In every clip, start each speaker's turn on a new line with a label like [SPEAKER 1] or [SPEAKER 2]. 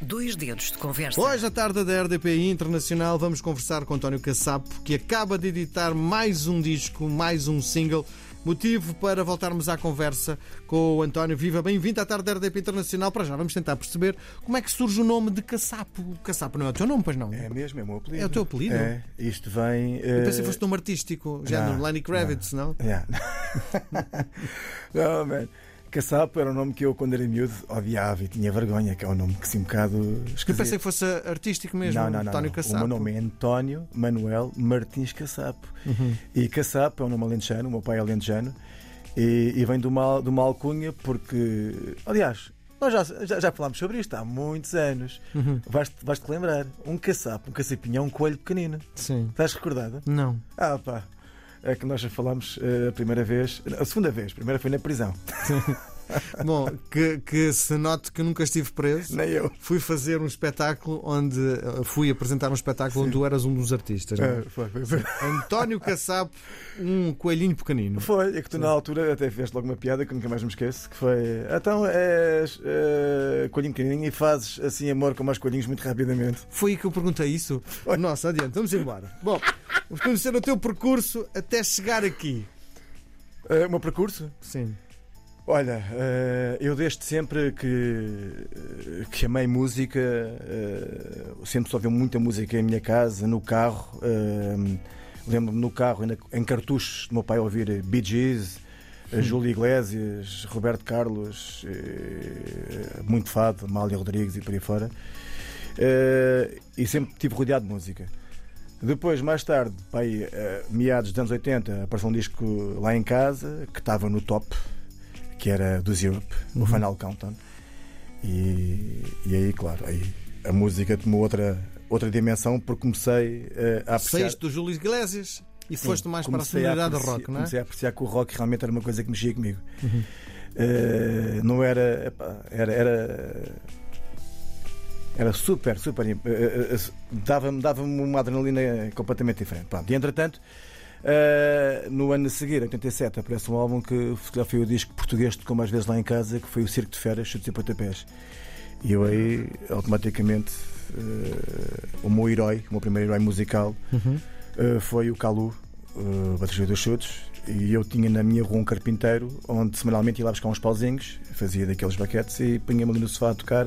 [SPEAKER 1] Dois dedos de conversa.
[SPEAKER 2] Hoje, à tarde da RDPI Internacional, vamos conversar com António Cassapo, que acaba de editar mais um disco, mais um single. Motivo para voltarmos à conversa com o António. Viva, bem-vindo à tarde da RDP Internacional. Para já, vamos tentar perceber como é que surge o nome de Cassapo. Cassapo não é o teu nome, pois não?
[SPEAKER 3] É mesmo, é o meu apelido.
[SPEAKER 2] É o teu apelido?
[SPEAKER 3] É, isto vem.
[SPEAKER 2] Eu pensei
[SPEAKER 3] eh,
[SPEAKER 2] que fosse nome artístico, género
[SPEAKER 3] não,
[SPEAKER 2] Lenny Kravitz, não?
[SPEAKER 3] Yeah. não, man. Caçapo era um nome que eu, quando era miúdo, odiava e tinha vergonha, que é um nome que se um bocado.
[SPEAKER 2] Eu
[SPEAKER 3] esquisito.
[SPEAKER 2] pensei que fosse artístico mesmo,
[SPEAKER 3] Não, não, não.
[SPEAKER 2] António
[SPEAKER 3] não. O meu nome é António Manuel Martins Caçapo.
[SPEAKER 2] Uhum.
[SPEAKER 3] E Caçapo é um nome alentejano, o meu pai é alentejano, e, e vem de uma, de uma alcunha porque. Aliás, nós já, já, já falámos sobre isto há muitos anos.
[SPEAKER 2] Uhum.
[SPEAKER 3] Vais-te vais -te lembrar. Um caçapo, um caçapinho é um coelho pequenino.
[SPEAKER 2] Sim.
[SPEAKER 3] Estás recordada?
[SPEAKER 2] Não.
[SPEAKER 3] Ah, pá. É que nós já falámos eh, a primeira vez, a segunda vez, a primeira foi na prisão.
[SPEAKER 2] Bom, que, que se note que nunca estive preso.
[SPEAKER 3] Nem eu.
[SPEAKER 2] Fui fazer um espetáculo onde eh, fui apresentar um espetáculo onde tu eras um dos artistas. é?
[SPEAKER 3] Eh, foi, foi, foi.
[SPEAKER 2] António Caçapo, um coelhinho pequenino.
[SPEAKER 3] Foi, é que tu na altura até fizeste logo uma piada que nunca mais me esqueço, que foi então és eh, coelhinho pequenininho e fazes assim amor com mais coelhinhos muito rapidamente.
[SPEAKER 2] Foi aí que eu perguntei isso. Nossa, adiante, vamos embora. Bom, vamos conhecer o teu percurso até chegar aqui.
[SPEAKER 3] Eh, o meu percurso?
[SPEAKER 2] Sim.
[SPEAKER 3] Olha, eh, eu desde sempre que, eh, que amei música, sempre só ouvi muita música em minha casa, no carro. Lembro-me no carro, ainda em cartuchos, do meu pai ouvir Bee Gees, eh, Júlio Iglesias, Roberto Carlos, muito fado, Mália Rodrigues e por aí fora. E sempre tive rodeado de música. Depois, mais tarde, pai, eh, meados dos anos 80, apareceu um disco lá em casa que estava no top, que era dos Europe, o Final Countdown. E, e aí, claro, aí a música tomou outra, outra dimensão porque comecei eh, a apreciar.
[SPEAKER 2] Saíste do Júlio Iglesias e
[SPEAKER 3] Sim,
[SPEAKER 2] foste mais para a sonoridade rock, não é?
[SPEAKER 3] Comecei a apreciar que o rock realmente era uma coisa que mexia comigo.
[SPEAKER 2] Uhum.
[SPEAKER 3] Eh, não era, era. era era super, super. eh, eh, Dava-me dava uma adrenalina completamente diferente. Pronto, e entretanto, eh, no ano a seguir, 87, aparece um álbum que calhar foi o disco português tocou mais vezes lá em casa, que foi o Circo de Feras, Chutes e Pontapés. E eu aí, automaticamente, o meu herói, o meu primeiro herói musical,
[SPEAKER 2] Uhum.
[SPEAKER 3] Uh, foi o Calu, uh, bateria dos chutes, e eu tinha na minha rua um carpinteiro onde semanalmente ia lá buscar uns pauzinhos, fazia daqueles baquetes e punha-me ali no sofá a tocar.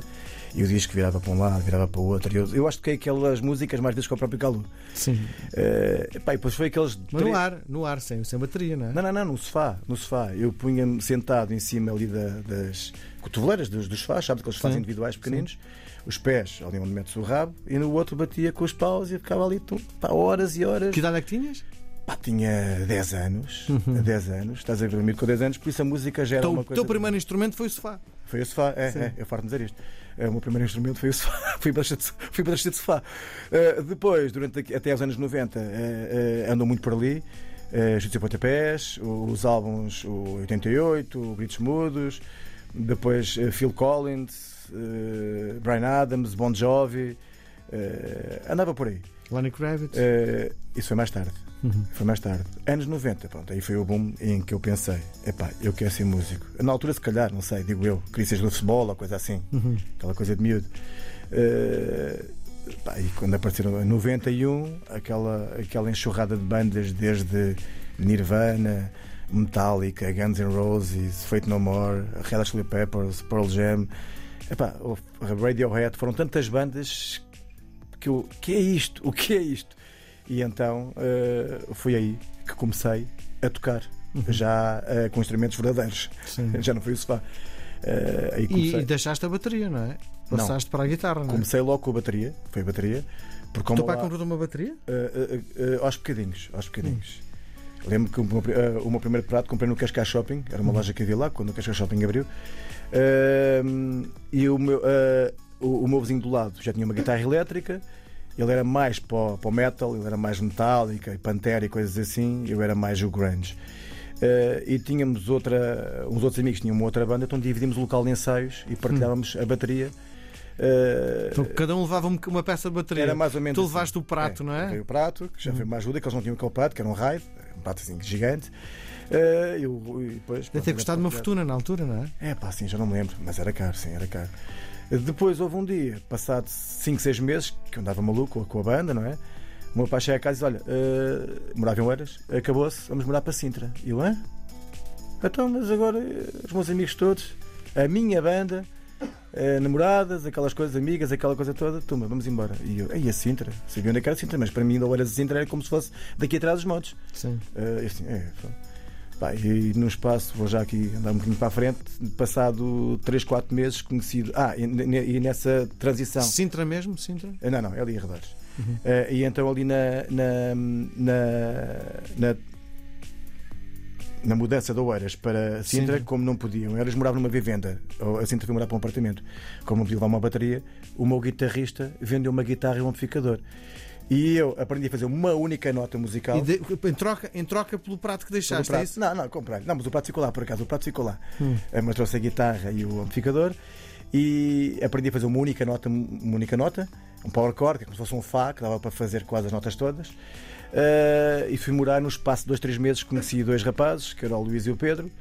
[SPEAKER 3] E o disco virava para um lado, virava para o outro. Eu, eu acho que toquei aquelas músicas mais vezes que o próprio Calu.
[SPEAKER 2] Sim.
[SPEAKER 3] Uh, epá, e depois foi aqueles.
[SPEAKER 2] Mas no ar, no ar, sem, sem bateria, não é?
[SPEAKER 3] Não, não, não, no sofá. No sofá. Eu punha-me sentado em cima ali da- das cotoveleiras dos, dos sofás, sabes aqueles sofás
[SPEAKER 2] Sim,
[SPEAKER 3] individuais pequeninos. Os pés, ali onde metes o rabo, e no outro batia com os paus e ficava ali tum, pá, horas e horas.
[SPEAKER 2] Que idade é que tinhas?
[SPEAKER 3] Pá, tinha 10 anos, 10 anos, estás a dormir com 10 anos, por isso a música já era
[SPEAKER 2] Então,
[SPEAKER 3] uma
[SPEAKER 2] o
[SPEAKER 3] coisa.
[SPEAKER 2] teu primeiro instrumento foi o sofá.
[SPEAKER 3] Foi o sofá, é, é, eu farto de dizer isto. É, o meu primeiro instrumento foi o sofá, fui de, fui de sofá. Uh, depois, durante até aos anos 90, uh, uh, andou muito por ali. Uh, e Pontapés, os álbuns o 88, o Gritos Mudos, depois uh, Phil Collins, Brian Adams, Bon Jovi, andava por aí.
[SPEAKER 2] Lenny Kravitz.
[SPEAKER 3] Isso foi mais tarde.
[SPEAKER 2] Uhum.
[SPEAKER 3] Foi mais tarde. Anos 90, pronto, aí foi o boom em que eu pensei: epá, eu quero ser músico. Na altura, se calhar, não sei, digo eu, queria ser jogador de futebol ou coisa assim,
[SPEAKER 2] Uhum.
[SPEAKER 3] aquela coisa de miúdo. Uh, pá, e quando apareceram em 91, aquela, aquela enxurrada de bandas desde Nirvana, Metallica, Guns N' Roses, Fate No More, Red Hot Chili Peppers, Pearl Jam, epá, Radiohead, foram tantas bandas que eu, que é isto? O que é isto? E então uh, foi aí que comecei a tocar, já uh, com instrumentos verdadeiros.
[SPEAKER 2] Sim.
[SPEAKER 3] Já não foi o sofá. Uh,
[SPEAKER 2] E, e deixaste a bateria, não é? Passaste para a guitarra, não é?
[SPEAKER 3] comecei logo com a bateria, foi a bateria. Porque
[SPEAKER 2] O
[SPEAKER 3] como
[SPEAKER 2] teu pai
[SPEAKER 3] lá-
[SPEAKER 2] comprou uma bateria?
[SPEAKER 3] Aos bocadinhos, aos bocadinhos. Lembro que o meu, o meu primeiro prato comprei no Cascais Shopping, era uma
[SPEAKER 2] Uhum.
[SPEAKER 3] loja que havia lá, quando o Cascais Shopping abriu. Uh, e o meu, uh, o, o meu vizinho do lado já tinha uma guitarra elétrica, ele era mais para o, metal, ele era mais metálica e pantera e coisas assim, eu era mais o grunge. Uh, e tínhamos outra, uns outros amigos tinham uma outra banda, então dividimos o local de ensaios e partilhávamos a bateria. Uh,
[SPEAKER 2] Então cada um levava um- uma peça de bateria.
[SPEAKER 3] era mais ou menos
[SPEAKER 2] Tu
[SPEAKER 3] assim.
[SPEAKER 2] levaste o prato, não é?
[SPEAKER 3] levei o prato, que já foi uma ajuda, que eles não tinham aquele prato, que era um raio, um prato assim gigante. Eh, eu, e depois,
[SPEAKER 2] Deve ter custado uma fortuna na altura, não é?
[SPEAKER 3] É pá, sim, já não me lembro, mas era caro, sim, era caro. Depois houve um dia, passado 5, 6 meses, que eu andava maluco com a banda, não é? O meu pai chega a casa e diz: Olha, uh, morava em Oeiras, acabou-se, vamos morar para Sintra. E eu, hã? Então, mas agora os meus amigos todos, a minha banda, uh, namoradas, aquelas coisas, amigas, aquela coisa toda, toma, vamos embora. E eu, aí a Sintra, sabia onde é que era Sintra, mas para mim, da Oeiras a Sintra era como se fosse daqui atrás dos montes.
[SPEAKER 2] Sim.
[SPEAKER 3] Uh, assim, é, Pá, e num espaço, vou já aqui andar um bocadinho para a frente, passado 3, 4 meses conhecido. Ah, e, e nessa transição.
[SPEAKER 2] Sintra mesmo? Sintra?
[SPEAKER 3] Não, não, é ali em Redores. Uhum. Uh, e então ali na, na, na, na, na mudança de Oeiras para Sintra, Sim. como não podiam, eles moravam numa vivenda, ou a Sintra foi morar para um apartamento, como não podia levar uma bateria, o meu guitarrista vendeu uma guitarra e um amplificador. E eu aprendi a fazer uma única nota musical.
[SPEAKER 2] De, em, troca, em troca pelo prato que deixaste,
[SPEAKER 3] prato.
[SPEAKER 2] é isso?
[SPEAKER 3] Não, não, comprei. Não, mas o prato ficou lá, por acaso. O prato ficou lá. Hum. Eh, mas trouxe a guitarra e o amplificador e aprendi a fazer uma única nota, uma única nota, um power chord, que é como se fosse um Fá, que dava para fazer quase as notas todas. Uh, e fui morar no espaço de dois, três meses, conheci dois rapazes, que eram o Luís e o Pedro.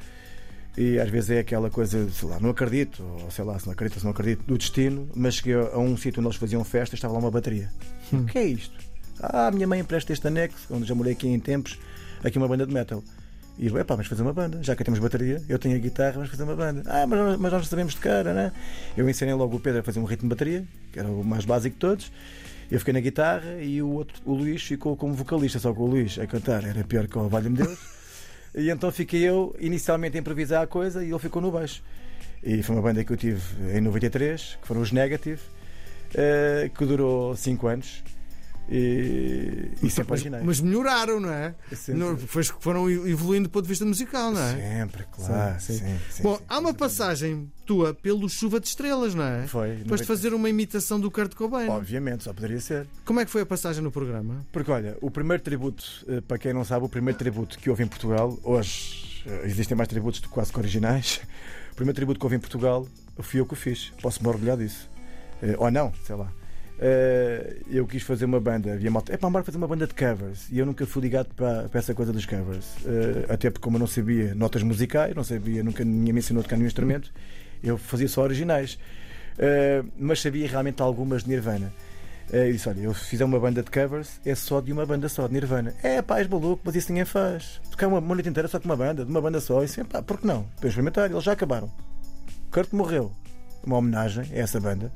[SPEAKER 3] E às vezes é aquela coisa, sei lá, não acredito, ou sei lá, se não acredito, se não acredito, do destino, mas cheguei a um sítio onde eles faziam festa e estava lá uma bateria. Hum. O que é isto? Ah, minha mãe empresta este anexo, onde já morei aqui em tempos, aqui uma banda de metal. E eu, epá, vamos fazer uma banda, já que temos bateria, eu tenho a guitarra, vamos fazer uma banda. Ah, mas, mas nós sabemos de cara, né? Eu ensinei logo o Pedro a fazer um ritmo de bateria, que era o mais básico de todos. Eu fiquei na guitarra e o, outro, o Luís ficou como vocalista, só que o Luís a cantar era pior que o Valho-me Deus. e então fiquei eu inicialmente a improvisar a coisa e ele ficou no baixo. E foi uma banda que eu tive em 93, que foram os Negative, uh, que durou 5 anos. E, e sempre
[SPEAKER 2] mas, mas melhoraram, não é? Não, foram evoluindo do ponto de vista musical, não
[SPEAKER 3] é? Sempre, claro. Sim, sim. Sim,
[SPEAKER 2] Bom, há uma passagem tua pelo Chuva de Estrelas, não é?
[SPEAKER 3] Foi.
[SPEAKER 2] Depois de fazer uma imitação do Kurt Cobain.
[SPEAKER 3] Obviamente, só poderia ser.
[SPEAKER 2] Como é que foi a passagem no programa?
[SPEAKER 3] Porque olha, o primeiro tributo, eh, para quem não sabe, o primeiro tributo que houve em Portugal, hoje eh, existem mais tributos do que quase que originais. O primeiro tributo que houve em Portugal fui eu que o fiz. Posso-me orgulhar disso. Eh, ou não, sei lá. Uh, eu quis fazer uma banda, havia malta, é para fazer uma banda de covers e eu nunca fui ligado para, para essa coisa dos covers, uh, até porque, como eu não sabia notas musicais, não sabia, nunca ninguém me ensinou a tocar nenhum instrumento, eu fazia só originais, uh, mas sabia realmente algumas de Nirvana. e disse: Olha, eu fiz uma banda de covers, é só de uma banda só, de Nirvana. É pá, és maluco, mas isso ninguém faz. Tocar uma, uma noite inteira só com uma banda, de uma banda só. E disse: pá, por que não? Para experimentar, eles já acabaram. Kurt morreu. Uma homenagem a essa banda.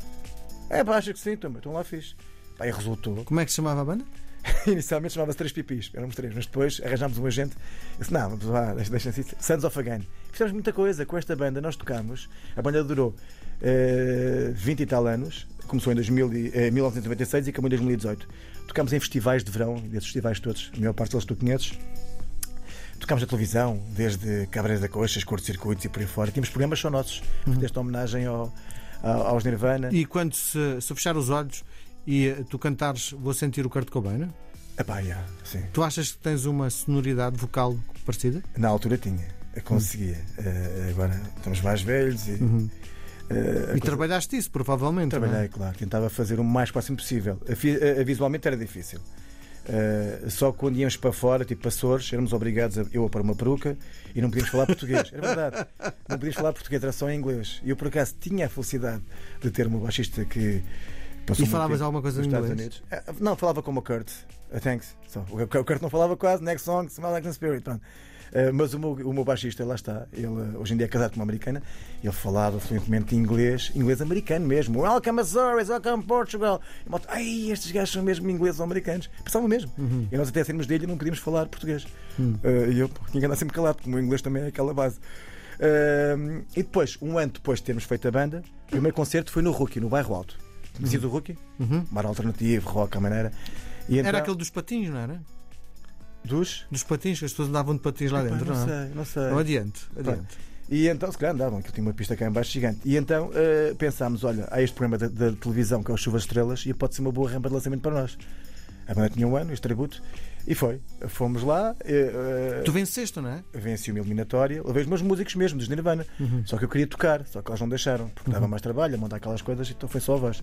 [SPEAKER 3] É, pá, acho que sim, também. Então lá fiz. Pá, e resultou.
[SPEAKER 2] Como é que se chamava a banda?
[SPEAKER 3] Inicialmente chamava-se Três Pipis, éramos três, mas depois arranjámos um agente. Eu disse: Não, vamos lá, deixa assim. Sons of Again. Fizemos muita coisa com esta banda, nós tocámos. A banda durou uh, 20 e tal anos, começou em 2000, uh, 1996 e acabou em 2018. Tocámos em festivais de verão, desses festivais todos, a maior parte deles tu conheces. Tocámos na televisão, desde Cabreiras da Coxas, curto-circuitos e por aí fora. Tínhamos programas só nossos, uhum. desta homenagem ao, aos Nirvana.
[SPEAKER 2] E quando se, se fechar os olhos e tu cantares Vou Sentir o Kurt Cobain?
[SPEAKER 3] Epá, yeah, sim.
[SPEAKER 2] Tu achas que tens uma sonoridade vocal parecida?
[SPEAKER 3] Na altura tinha, conseguia. Uh, agora estamos mais velhos e. Uhum.
[SPEAKER 2] Uh, e coisa... trabalhaste isso, provavelmente.
[SPEAKER 3] É? Trabalhei, é? claro. Tentava fazer o mais próximo possível. A, a, visualmente era difícil. Uh, só quando íamos para fora, tipo Açores, éramos obrigados a, eu a pôr uma peruca e não podíamos falar português. Era verdade. Não podíamos falar português, era só em inglês. E eu, por acaso, tinha a felicidade de ter uma baixista que.
[SPEAKER 2] Passou e falavas alguma coisa
[SPEAKER 3] nos
[SPEAKER 2] Estados
[SPEAKER 3] Unidos? Uh, não, falava como o Kurt. Uh, thanks. So, o Kurt não falava quase. Next song, Smell Like the Spirit. Pronto. Eh, mas o meu, o meu baixista, lá está, ele hoje em dia é casado com uma americana, ele falava fluentemente inglês, inglês americano mesmo. Welcome Azores, welcome Portugal. E malta, ai, estes gajos são mesmo ingleses ou americanos. Pensavam mesmo. Uhum. E nós até saímos dele e não podíamos falar português. Uhum. Uh, e eu tinha que andar sempre calado, porque o meu inglês também é aquela base. Uh, e depois, um ano depois de termos feito a banda, o primeiro concerto foi no Rookie, no bairro Alto. Conhecias uhum. o Rookie?
[SPEAKER 2] Uhum.
[SPEAKER 3] Bar alternativo, rock, a maneira.
[SPEAKER 2] Então... Era aquele dos patins, não era?
[SPEAKER 3] Dos?
[SPEAKER 2] Dos patins, que as pessoas andavam de patins lá dentro, não,
[SPEAKER 3] não é? sei, não sei.
[SPEAKER 2] Não, adiante, adiante.
[SPEAKER 3] E então, se calhar andavam, que tinha uma pista cá em baixo gigante. E então uh, pensámos: olha, há este programa da, da, televisão que é o Chuvas Estrelas e pode ser uma boa rampa de lançamento para nós. A banda tinha um ano, este tributo, e foi. Fomos lá. Uh,
[SPEAKER 2] tu venceste, não é?
[SPEAKER 3] Venci uma eliminatória, levei os meus músicos mesmo, dos Nirvana. Uhum. Só que eu queria tocar, só que eles não deixaram, porque uhum. dava mais trabalho a montar aquelas coisas, então foi só a voz.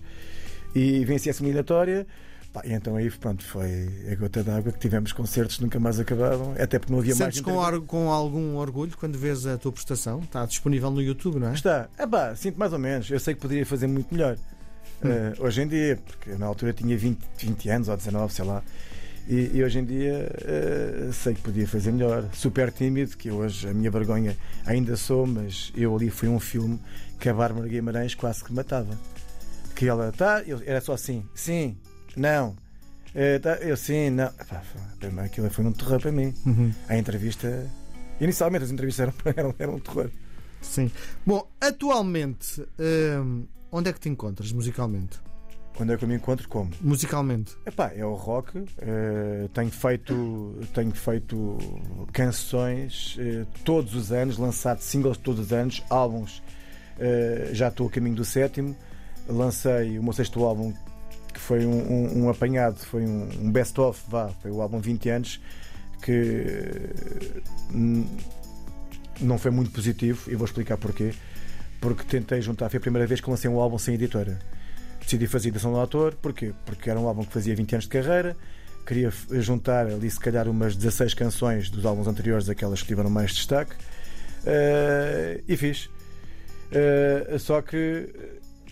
[SPEAKER 3] E venci essa eliminatória Pá, então aí pronto, foi a gota d'água que tivemos concertos que nunca mais acabavam, até porque não havia
[SPEAKER 2] Sentes
[SPEAKER 3] mais.
[SPEAKER 2] com, or- com algum orgulho quando vês a tua prestação? Está disponível no YouTube, não é?
[SPEAKER 3] Está, ah, pá, sinto mais ou menos. Eu sei que poderia fazer muito melhor.
[SPEAKER 2] Hum.
[SPEAKER 3] Eh, hoje em dia, porque na altura tinha 20, 20 anos ou 19, sei lá. E, e hoje em dia eh, sei que podia fazer melhor. Super tímido, que hoje a minha vergonha ainda sou, mas eu ali fui um filme que a Bárbara Guimarães quase que matava. Que ela, tá, eu, era só assim, sim, não. Eh, tá, eu sim, não. Foi- aquilo foi um terror para mim.
[SPEAKER 2] Uhum.
[SPEAKER 3] A entrevista. Inicialmente as entrevistas eram, eram, eram um terror.
[SPEAKER 2] Sim. Bom, atualmente, hum, onde é que te encontras musicalmente?
[SPEAKER 3] Quando é que eu me encontro, como?
[SPEAKER 2] Musicalmente.
[SPEAKER 3] Epá, é o rock. eh, tenho feito, tenho feito canções eh, todos os anos, lançado singles todos os anos, álbuns. eh, já estou a caminho do sétimo. Lancei o meu sexto álbum, que foi um, um- um apanhado, foi um, um best-of, vá, foi o álbum 20 anos, que hum, não foi muito positivo, e vou explicar porquê. Porque tentei juntar, foi a primeira vez que lancei um álbum sem editora decidi fazer edição do autor, porquê? Porque era um álbum que fazia 20 anos de carreira, queria juntar ali se calhar umas 16 canções dos álbuns anteriores, aquelas que tiveram mais destaque, eh, e fiz. Eh, só que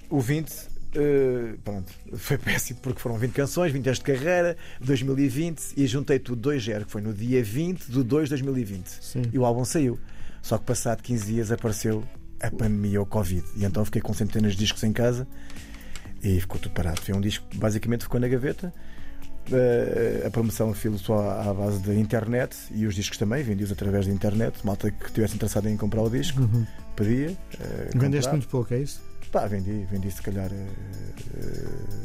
[SPEAKER 3] o 20, eh, pronto, foi péssimo porque foram 20 canções, 20 anos de carreira, 2020, e juntei tudo 2-0, que foi no dia 20 de 2 de 2020.
[SPEAKER 2] Sim.
[SPEAKER 3] E o álbum saiu. Só que passado 15 dias apareceu a pandemia, o Covid. E então fiquei com centenas de discos em casa e ficou tudo parado. Foi um disco que basicamente ficou na gaveta. Eh, a promoção filo só à base da internet e os discos também, vendi-os através da internet. Malta que estivesse interessada em comprar o disco,
[SPEAKER 2] Uhum.
[SPEAKER 3] pedia. eh,
[SPEAKER 2] Vendeste muito pouco, é isso?
[SPEAKER 3] Pá, vendi, vendi se calhar. eh,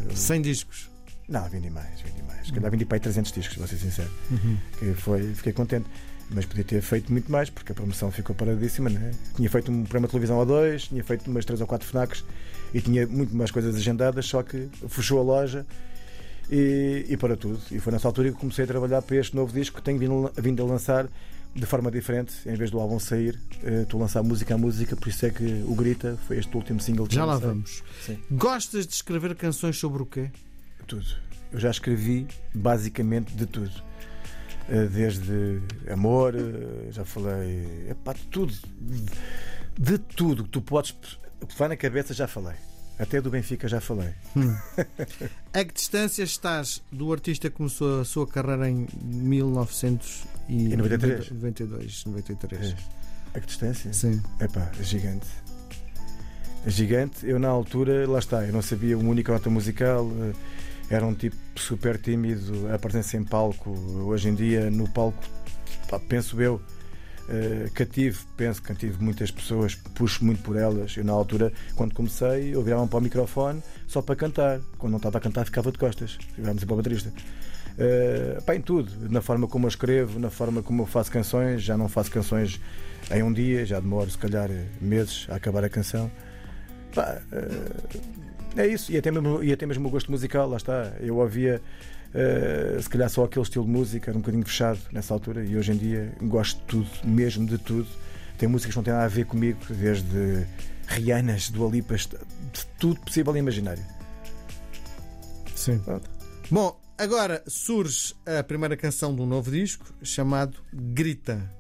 [SPEAKER 3] eh,
[SPEAKER 2] 100 discos.
[SPEAKER 3] não, vendi mais, vendi mais. Se calhar vendi para aí 300 discos, vou ser sincero.
[SPEAKER 2] Uhum.
[SPEAKER 3] Que foi, fiquei contente. Mas podia ter feito muito mais, porque a promoção ficou paradíssima, não é? Tinha feito um programa de televisão a dois, tinha feito umas três ou quatro FNACs e tinha muito mais coisas agendadas, só que fechou a loja e, e para tudo. E foi nessa altura que comecei a trabalhar para este novo disco que tenho vindo, vindo a lançar de forma diferente, em vez do álbum sair, eh, estou a lançar música a música, por isso é que o Grita foi este último single que
[SPEAKER 2] Já lá vamos.
[SPEAKER 3] Sim.
[SPEAKER 2] Gostas de escrever canções sobre o quê?
[SPEAKER 3] Tudo. Eu já escrevi basicamente de tudo. Eh, Desde amor, eh, já falei. Epá, de tudo. De tudo que tu podes. O que te vai na cabeça, já falei. Até do Benfica já falei.
[SPEAKER 2] A que distância estás do artista que começou a sua carreira em 1992,
[SPEAKER 3] 93.
[SPEAKER 2] 93?
[SPEAKER 3] A que distância?
[SPEAKER 2] Sim.
[SPEAKER 3] Epá, é gigante. É gigante. Eu, na altura, lá está, eu não sabia uma única nota musical. eh, Era um tipo super tímido, a presença em palco. Hoje em dia, no palco, pá, penso eu, eh, cativo, penso que cativo muitas pessoas, puxo muito por elas. Eu, na altura, quando comecei, eu virava para o microfone só para cantar. Quando não estava a cantar, ficava de costas. Sempre para o baterista. Uh, pá, em tudo, na forma como eu escrevo, na forma como eu faço canções, já não faço canções em um dia, já demoro se calhar meses a acabar a canção. Pá, uh, é isso, e até, mesmo, e até mesmo o gosto musical, lá está. Eu ouvia uh, se calhar só aquele estilo de música, era um bocadinho fechado nessa altura, e hoje em dia gosto de tudo, mesmo de tudo. Tem músicas que não têm nada a ver comigo, desde Rihannas, do Alipas, de tudo possível e imaginário.
[SPEAKER 2] Sim.
[SPEAKER 3] Pronto.
[SPEAKER 2] Bom, agora surge a primeira canção de um novo disco chamado Grita.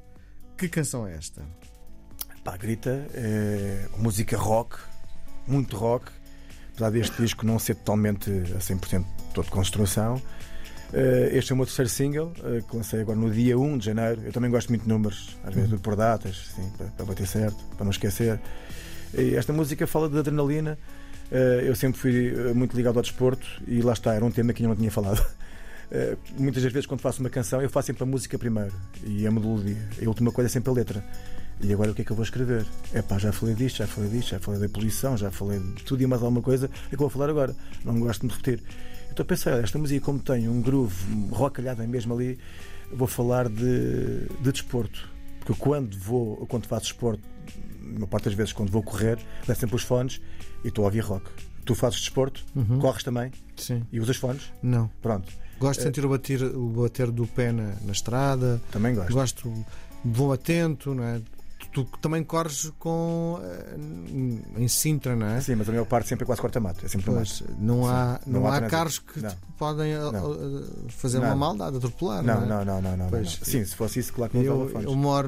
[SPEAKER 2] Que canção é esta?
[SPEAKER 3] Pá, grita, é música rock, muito rock, apesar deste disco não ser totalmente a 100% todo construção. Eh, Este é o meu terceiro single, eh, que lancei agora no dia 1 de janeiro. Eu também gosto muito de números, às vezes tudo por datas, para, para bater certo, para não esquecer. E esta música fala de adrenalina. Eh, Eu sempre fui eh, muito ligado ao desporto e lá está, era um tema que eu não tinha falado. Eh, Muitas das vezes, quando faço uma canção, eu faço sempre a música primeiro e a melodia. A última coisa é sempre a letra. E agora o que é que eu vou escrever? É pá, já falei disto, já falei disto, já falei da poluição, já falei de tudo e mais alguma coisa. É que eu vou falar agora? Não gosto de repetir. Então pensei, esta música, como tem um groove rocalhada mesmo ali, vou falar de, de desporto. Porque quando vou, quando faço desporto, uma parte das vezes quando vou correr, levo sempre os fones e estou a ouvir rock. Tu fazes desporto,
[SPEAKER 2] Uhum.
[SPEAKER 3] corres também
[SPEAKER 2] Sim.
[SPEAKER 3] e usas fones?
[SPEAKER 2] Não.
[SPEAKER 3] Pronto,
[SPEAKER 2] Gosto de sentir o bater, o bater do pé na, na estrada.
[SPEAKER 3] também gosto.
[SPEAKER 2] Gosto, vou atento, não é? Tu também corres com eh, em Sintra, não é?
[SPEAKER 3] Sim, mas a maior parte sempre é quase corta-mato. É sempre
[SPEAKER 2] Pois,
[SPEAKER 3] mato.
[SPEAKER 2] não há,
[SPEAKER 3] Sim,
[SPEAKER 2] não
[SPEAKER 3] não há
[SPEAKER 2] há carros que
[SPEAKER 3] Não.
[SPEAKER 2] te podem eh,
[SPEAKER 3] Não.
[SPEAKER 2] fazer
[SPEAKER 3] Nada.
[SPEAKER 2] uma maldade, atropelar.
[SPEAKER 3] Não,
[SPEAKER 2] é?
[SPEAKER 3] não, não, não, não,
[SPEAKER 2] Pois.
[SPEAKER 3] não. Sim, se fosse isso, claro que não
[SPEAKER 2] Eu, eu moro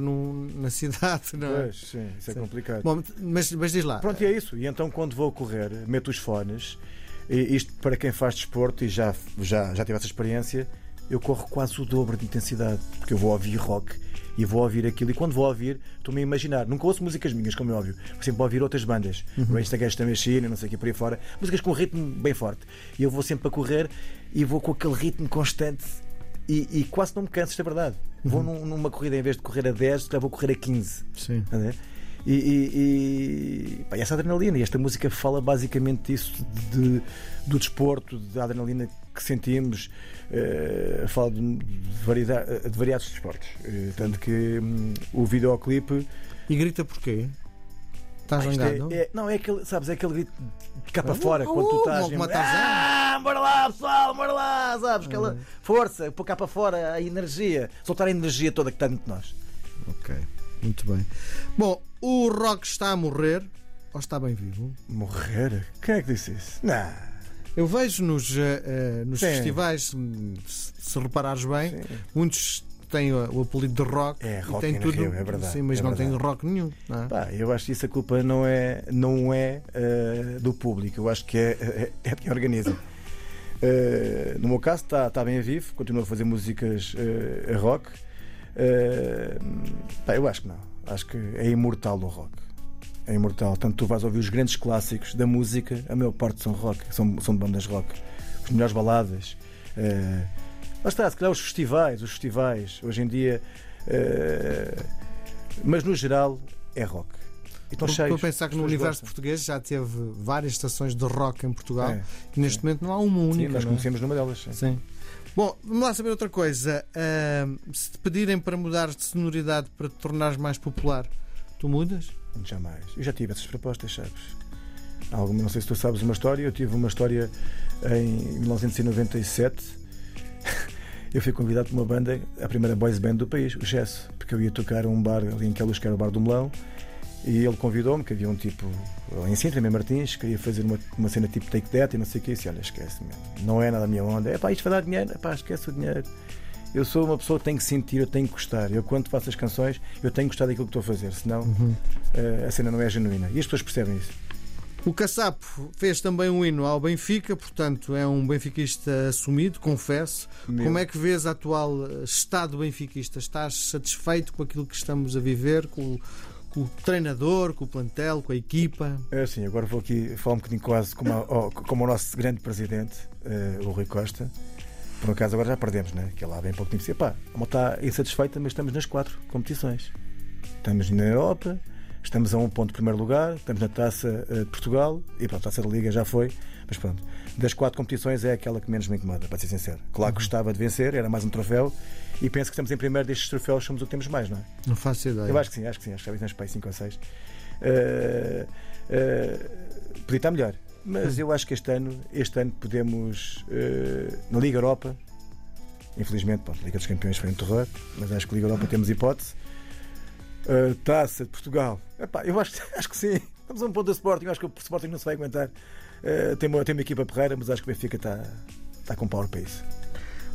[SPEAKER 2] na cidade, não é?
[SPEAKER 3] Pois, sim, isso é
[SPEAKER 2] Sim.
[SPEAKER 3] complicado.
[SPEAKER 2] Bom, mas, mas diz lá.
[SPEAKER 3] Pronto, e é isso. E então quando vou correr, meto os fones, e isto para quem faz desporto e já, já, já tive essa experiência, eu corro quase o dobro de intensidade, porque eu vou ouvir rock e vou ouvir aquilo. E quando vou ouvir, estou-me a imaginar. Nunca ouço músicas minhas, como é óbvio. Vou sempre ouvir outras bandas. Rage Against the Machine, não sei o que por aí fora. Músicas com um ritmo bem forte. E eu vou sempre a correr e vou com aquele ritmo constante. E, e quase não me canso, isto é verdade. Vou num- numa corrida, em vez de correr a 10, já vou correr a 15.
[SPEAKER 2] Sim.
[SPEAKER 3] Ver? E, e, e, pá, e essa adrenalina, e esta música fala basicamente disso, de, do desporto, da adrenalina que sentimos, eh, fala de, de, de variados desportos. Eh, tanto que hum, o videoclipe.
[SPEAKER 2] E grita porquê? Estás
[SPEAKER 3] Ah, isto é-
[SPEAKER 2] zangado?
[SPEAKER 3] é- não, é aquele, sabes, é aquele grito de cá para
[SPEAKER 2] Ah,
[SPEAKER 3] fora,
[SPEAKER 2] uh,
[SPEAKER 3] quando tu
[SPEAKER 2] uh,
[SPEAKER 3] estás.
[SPEAKER 2] como
[SPEAKER 3] em- ah, bora lá, pessoal, bora lá, sabes? Aquela força, pôr cá para fora a energia, soltar a energia toda que está dentro de nós.
[SPEAKER 2] Ok, muito bem. Bom, o rock está a morrer ou está bem vivo?
[SPEAKER 3] Morrer? Quem é que disse isso? Não.
[SPEAKER 2] Eu vejo nos, eh, eh, nos
[SPEAKER 3] Sim.
[SPEAKER 2] festivais, hum, se, reparares bem,
[SPEAKER 3] Sim.
[SPEAKER 2] muitos têm o, apelido de rock,
[SPEAKER 3] É,
[SPEAKER 2] e
[SPEAKER 3] Rock
[SPEAKER 2] tem
[SPEAKER 3] in
[SPEAKER 2] tudo,
[SPEAKER 3] Rio, é verdade,
[SPEAKER 2] sim, mas
[SPEAKER 3] é
[SPEAKER 2] não tem
[SPEAKER 3] verdade.
[SPEAKER 2] rock nenhum. É?
[SPEAKER 3] Pá, eu acho que isso a culpa não é, não é eh, do público, eu acho que é, é, é de quem organiza. Eh, no meu caso, está tá bem vivo, continuo a fazer músicas a rock. Pá, eu acho que não, acho que é imortal o rock. É imortal. Tanto tu vais ouvir os grandes clássicos da música, a maior parte são rock, são, são de bandas rock. As melhores baladas. eh, lá está, se calhar os festivais, os festivais, hoje em dia. eh, mas no geral é rock.
[SPEAKER 2] Estou a pensar que no universo
[SPEAKER 3] gostam.
[SPEAKER 2] português já teve várias estações de rock em Portugal
[SPEAKER 3] É,
[SPEAKER 2] e neste momento não há uma
[SPEAKER 3] sim,
[SPEAKER 2] única.
[SPEAKER 3] nós
[SPEAKER 2] não é?
[SPEAKER 3] conhecemos numa delas. sim.
[SPEAKER 2] Sim. Bom, vamos lá saber outra coisa. Ahm, se te pedirem para mudar de sonoridade para te tornares mais popular, tu mudas?
[SPEAKER 3] Jamais. Eu já tive essas propostas, sabes? Alguma, não sei se tu sabes uma história. Eu tive uma história em 1997. Eu fui convidado por uma banda, a primeira boys band do país, o Gesso, porque eu ia tocar a um bar ali em Queluz, que era o Bar do Melão, e ele convidou-me, que havia um tipo em Sintra, em Martins, queria fazer uma, uma cena tipo take that e não sei o que, e disse, olha, esquece, não é nada a minha onda, é pá, isto vai dar dinheiro, é pá, esquece o dinheiro. Eu sou uma pessoa que tem que sentir, eu tenho que gostar. Eu, quando faço as canções, eu tenho que gostar daquilo que estou a fazer, senão eh, a cena não é genuína. E as pessoas percebem isso.
[SPEAKER 2] O Caçapo fez também um hino ao Benfica, portanto é um benfiquista assumido, confesso.
[SPEAKER 3] Meu.
[SPEAKER 2] Como é que vês o atual eh, estado benfiquista? Estás satisfeito com aquilo que estamos a viver, com, o- com o treinador, com o plantel, com a equipa?
[SPEAKER 3] É assim, agora vou aqui falar um bocadinho quase como, a- como o nosso grande presidente, eh, o Rui Costa. Por acaso agora já perdemos, né? Que ele lá bem pouco tempo disse: pá, a malta está insatisfeita, mas estamos nas quatro competições. Estamos na Europa, estamos a um ponto de primeiro lugar, estamos na taça eh, de Portugal e pronto, a taça da Liga já foi. Mas pronto, das quatro competições é aquela que menos me incomoda, para ser sincero. Claro que gostava de vencer, era mais um troféu e penso que estamos em primeiro destes troféus, somos o que temos mais, não é?
[SPEAKER 2] Não faço ideia.
[SPEAKER 3] Eu acho que sim, acho que sim, acho que já vimos para aí 5 ou 6. podia estar melhor, mas eu acho que este ano, este ano podemos, eh, na Liga Europa, infelizmente, pronto, a Liga dos Campeões foi um terror, mas acho que Liga Europa temos hipótese. Eh, Taça de Portugal, Epá, eu acho, acho que sim. Estamos a um ponto do Sporting, eu acho que o Sporting não se vai aguentar. Eh, tem, uma, tem uma equipa porreira, mas acho que o Benfica está, está com power para isso.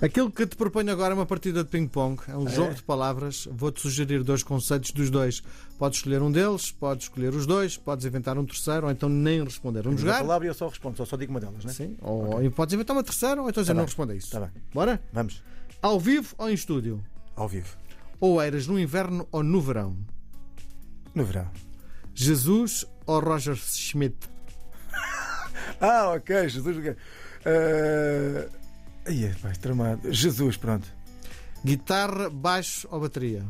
[SPEAKER 2] Aquilo que te proponho agora é uma partida de ping-pong, é um
[SPEAKER 3] Ah,
[SPEAKER 2] jogo
[SPEAKER 3] é?
[SPEAKER 2] de palavras. Vou-te sugerir dois conceitos dos dois. Podes escolher um deles, podes escolher os dois, podes inventar um terceiro ou então nem responder. Vamos jogar?
[SPEAKER 3] palavra e eu só respondo, só, só digo uma delas, né?
[SPEAKER 2] Sim. Ou e podes inventar uma terceira ou então
[SPEAKER 3] Tá
[SPEAKER 2] não
[SPEAKER 3] bem.
[SPEAKER 2] responde a isso.
[SPEAKER 3] Está bem,
[SPEAKER 2] Bora?
[SPEAKER 3] vamos,
[SPEAKER 2] Ao vivo ou em estúdio?
[SPEAKER 3] ao vivo.
[SPEAKER 2] Ou eras no inverno ou no verão?
[SPEAKER 3] No verão.
[SPEAKER 2] Jesus ou Roger Schmidt?
[SPEAKER 3] Ah, ok, Jesus. ok. Uh... Ai, é, pá, tramado. Jesus, pronto.
[SPEAKER 2] Guitarra, baixo ou bateria?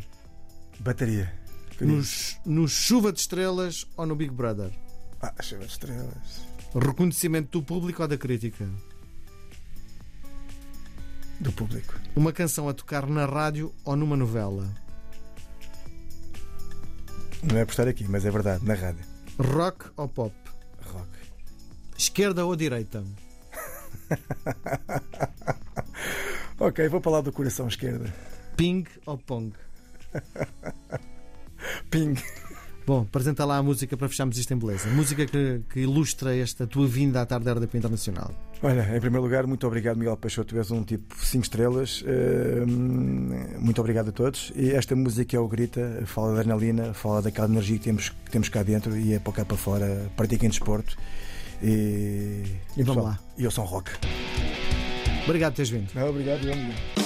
[SPEAKER 3] Bateria.
[SPEAKER 2] Nos, no Chuva de Estrelas ou no Big Brother?
[SPEAKER 3] Ah, chuva de estrelas.
[SPEAKER 2] Reconhecimento do público ou da crítica?
[SPEAKER 3] Do público.
[SPEAKER 2] Uma canção a tocar na rádio ou numa novela?
[SPEAKER 3] Não é por estar aqui, mas é verdade, na rádio.
[SPEAKER 2] Rock ou pop?
[SPEAKER 3] Rock.
[SPEAKER 2] Esquerda ou direita?
[SPEAKER 3] Ok, vou para lá do coração esquerda.
[SPEAKER 2] Ping ou pong?
[SPEAKER 3] Ping.
[SPEAKER 2] Bom, apresenta lá a música para fecharmos isto em beleza. Música que, que ilustra esta tua vinda à tarde da RDP Internacional.
[SPEAKER 3] Olha, em primeiro lugar, muito obrigado, Miguel Peixoto. Tu és um tipo 5 estrelas. Uh, muito obrigado a todos. E esta música é o Grita, fala da adrenalina, fala daquela energia que temos, que temos cá dentro e é para cá para fora. Pratiquem desporto. E,
[SPEAKER 2] e vamos pessoal, lá.
[SPEAKER 3] E eu sou rock.
[SPEAKER 2] Obrigado por teres vindo.
[SPEAKER 3] Não, obrigado, eu,